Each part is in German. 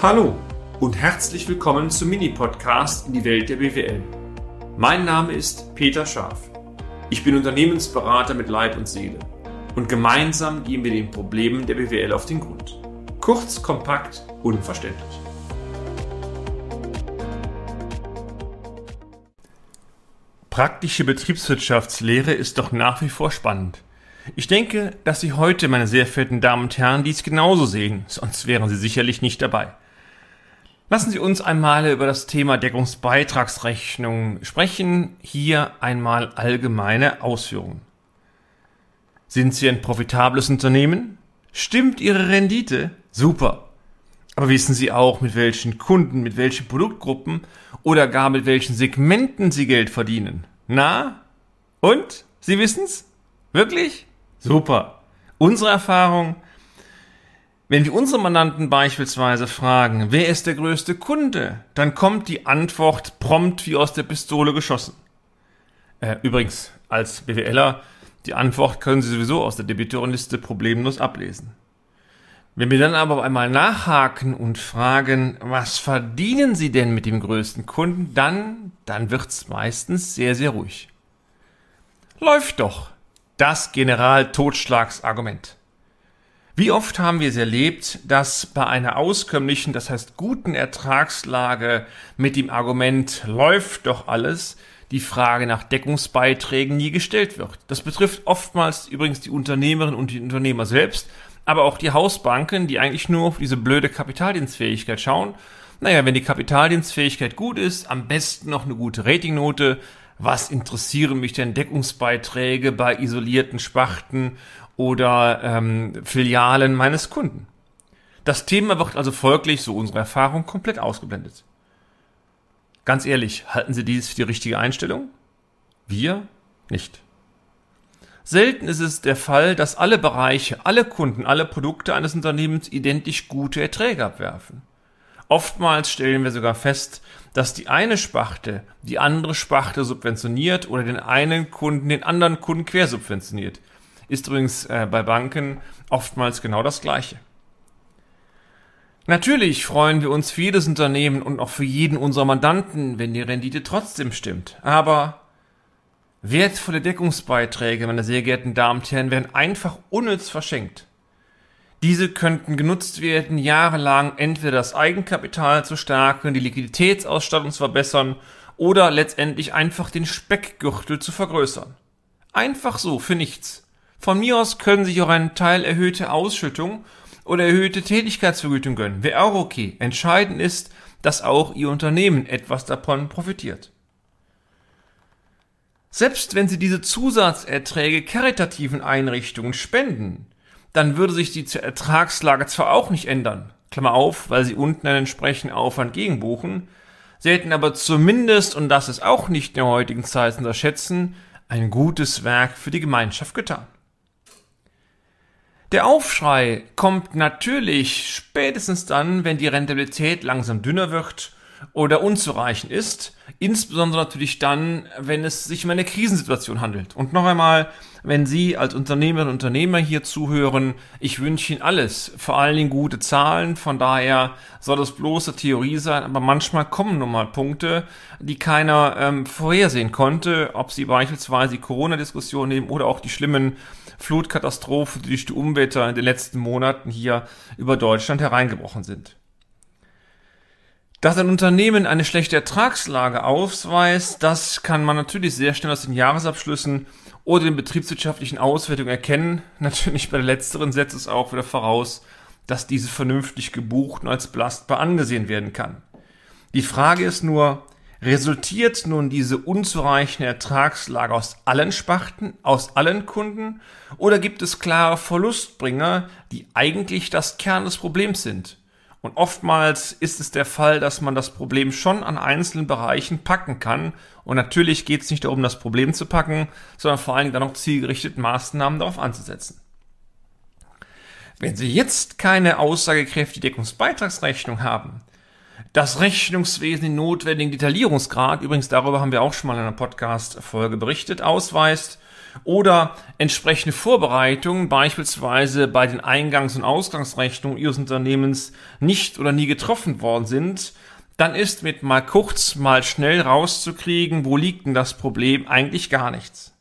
Hallo und herzlich willkommen zum Mini-Podcast in die Welt der BWL. Mein Name ist Peter Scharf. Ich bin Unternehmensberater mit Leib und Seele und gemeinsam gehen wir den Problemen der BWL auf den Grund. Kurz, kompakt, unverständlich. Praktische Betriebswirtschaftslehre ist doch nach wie vor spannend. Ich denke, dass Sie heute, meine sehr verehrten Damen und Herren, dies genauso sehen, sonst wären Sie sicherlich nicht dabei. Lassen Sie uns einmal über das Thema Deckungsbeitragsrechnung sprechen. Hier einmal allgemeine Ausführungen. Sind Sie ein profitables Unternehmen? Stimmt Ihre Rendite? Super. Aber wissen Sie auch, mit welchen Kunden, mit welchen Produktgruppen oder gar mit welchen Segmenten Sie Geld verdienen? Na? Und? Sie wissen's? Wirklich? Super. Unsere Erfahrung, wenn wir unsere Mandanten beispielsweise fragen, wer ist der größte Kunde, dann kommt die Antwort prompt wie aus der Pistole geschossen. Äh, übrigens, als BWLer, die Antwort können Sie sowieso aus der Debitorenliste problemlos ablesen. Wenn wir dann aber einmal nachhaken und fragen, was verdienen Sie denn mit dem größten Kunden, dann, dann wird's meistens sehr, sehr ruhig. Läuft doch, das General-Totschlagsargument. Wie oft haben wir es erlebt, dass bei einer auskömmlichen, das heißt guten Ertragslage mit dem Argument läuft doch alles, die Frage nach Deckungsbeiträgen nie gestellt wird. Das betrifft oftmals übrigens die Unternehmerinnen und die Unternehmer selbst, aber auch die Hausbanken, die eigentlich nur auf diese blöde Kapitaldienstfähigkeit schauen. Naja, wenn die Kapitaldienstfähigkeit gut ist, am besten noch eine gute Ratingnote, was interessieren mich denn Deckungsbeiträge bei isolierten Spachten oder ähm, Filialen meines Kunden? Das Thema wird also folglich, so unsere Erfahrung, komplett ausgeblendet. Ganz ehrlich, halten Sie dies für die richtige Einstellung? Wir nicht. Selten ist es der Fall, dass alle Bereiche, alle Kunden, alle Produkte eines Unternehmens identisch gute Erträge abwerfen. Oftmals stellen wir sogar fest, dass die eine Sparte die andere Sparte subventioniert oder den einen Kunden den anderen Kunden quersubventioniert. Ist übrigens äh, bei Banken oftmals genau das Gleiche. Natürlich freuen wir uns für jedes Unternehmen und auch für jeden unserer Mandanten, wenn die Rendite trotzdem stimmt. Aber wertvolle Deckungsbeiträge, meine sehr geehrten Damen und Herren, werden einfach unnütz verschenkt. Diese könnten genutzt werden, jahrelang entweder das Eigenkapital zu stärken, die Liquiditätsausstattung zu verbessern oder letztendlich einfach den Speckgürtel zu vergrößern. Einfach so, für nichts. Von mir aus können sich auch einen Teil erhöhte Ausschüttung oder erhöhte Tätigkeitsvergütung gönnen. Wäre auch okay. Entscheidend ist, dass auch Ihr Unternehmen etwas davon profitiert. Selbst wenn Sie diese Zusatzerträge karitativen Einrichtungen spenden, dann würde sich die Ertragslage zwar auch nicht ändern, Klammer auf, weil sie unten einen entsprechenden Aufwand gegenbuchen, sie hätten aber zumindest, und das ist auch nicht in der heutigen Zeit zu unterschätzen, ein gutes Werk für die Gemeinschaft getan. Der Aufschrei kommt natürlich spätestens dann, wenn die Rentabilität langsam dünner wird oder unzureichend ist, insbesondere natürlich dann, wenn es sich um eine Krisensituation handelt. Und noch einmal, wenn Sie als Unternehmerinnen und Unternehmer hier zuhören, ich wünsche Ihnen alles, vor allen Dingen gute Zahlen, von daher soll das bloße Theorie sein, aber manchmal kommen nun mal Punkte, die keiner ähm, vorhersehen konnte, ob Sie beispielsweise die Corona-Diskussion nehmen oder auch die schlimmen Flutkatastrophen, die durch die Umwetter in den letzten Monaten hier über Deutschland hereingebrochen sind. Dass ein Unternehmen eine schlechte Ertragslage ausweist, das kann man natürlich sehr schnell aus den Jahresabschlüssen oder den betriebswirtschaftlichen Auswertungen erkennen. Natürlich bei der letzteren setzt es auch wieder voraus, dass diese vernünftig gebucht und als belastbar angesehen werden kann. Die Frage ist nur, resultiert nun diese unzureichende Ertragslage aus allen Sparten, aus allen Kunden, oder gibt es klare Verlustbringer, die eigentlich das Kern des Problems sind? Und oftmals ist es der Fall, dass man das Problem schon an einzelnen Bereichen packen kann. Und natürlich geht es nicht darum, das Problem zu packen, sondern vor allen Dingen dann auch zielgerichtet Maßnahmen darauf anzusetzen. Wenn Sie jetzt keine aussagekräftige Deckungsbeitragsrechnung haben, das Rechnungswesen den notwendigen Detaillierungsgrad, übrigens darüber haben wir auch schon mal in einer Podcast-Folge berichtet, ausweist, oder entsprechende Vorbereitungen beispielsweise bei den Eingangs- und Ausgangsrechnungen Ihres Unternehmens nicht oder nie getroffen worden sind, dann ist mit mal kurz, mal schnell rauszukriegen, wo liegt denn das Problem, eigentlich gar nichts.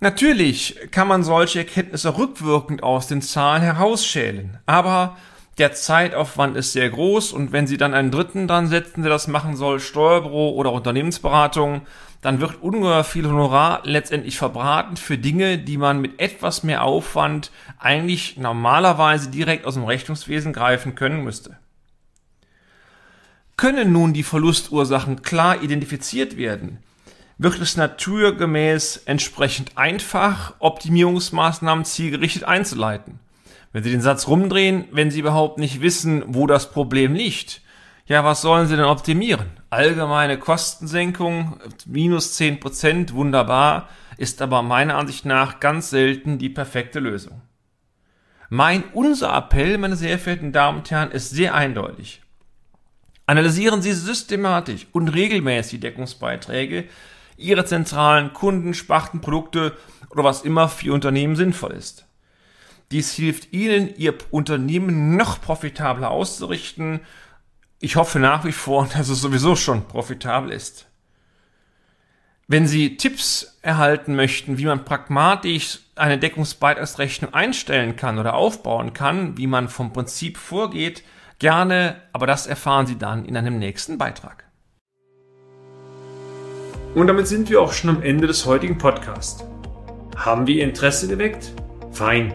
Natürlich kann man solche Erkenntnisse rückwirkend aus den Zahlen herausschälen, aber der Zeitaufwand ist sehr groß und wenn Sie dann einen Dritten dran setzen, der das machen soll, Steuerbüro oder Unternehmensberatung, dann wird ungeheuer viel Honorar letztendlich verbraten für Dinge, die man mit etwas mehr Aufwand eigentlich normalerweise direkt aus dem Rechnungswesen greifen können müsste. Können nun die Verlustursachen klar identifiziert werden, wird es naturgemäß entsprechend einfach, Optimierungsmaßnahmen zielgerichtet einzuleiten. Wenn Sie den Satz rumdrehen, wenn Sie überhaupt nicht wissen, wo das Problem liegt, ja, was sollen Sie denn optimieren? Allgemeine Kostensenkung, minus zehn Prozent, wunderbar, ist aber meiner Ansicht nach ganz selten die perfekte Lösung. Mein, unser Appell, meine sehr verehrten Damen und Herren, ist sehr eindeutig. Analysieren Sie systematisch und regelmäßig Deckungsbeiträge Ihrer zentralen Kunden, Sparten, Produkte oder was immer für Unternehmen sinnvoll ist. Dies hilft Ihnen, Ihr Unternehmen noch profitabler auszurichten. Ich hoffe nach wie vor, dass es sowieso schon profitabel ist. Wenn Sie Tipps erhalten möchten, wie man pragmatisch eine Deckungsbeitragsrechnung einstellen kann oder aufbauen kann, wie man vom Prinzip vorgeht, gerne, aber das erfahren Sie dann in einem nächsten Beitrag. Und damit sind wir auch schon am Ende des heutigen Podcasts. Haben wir Ihr Interesse geweckt? Fein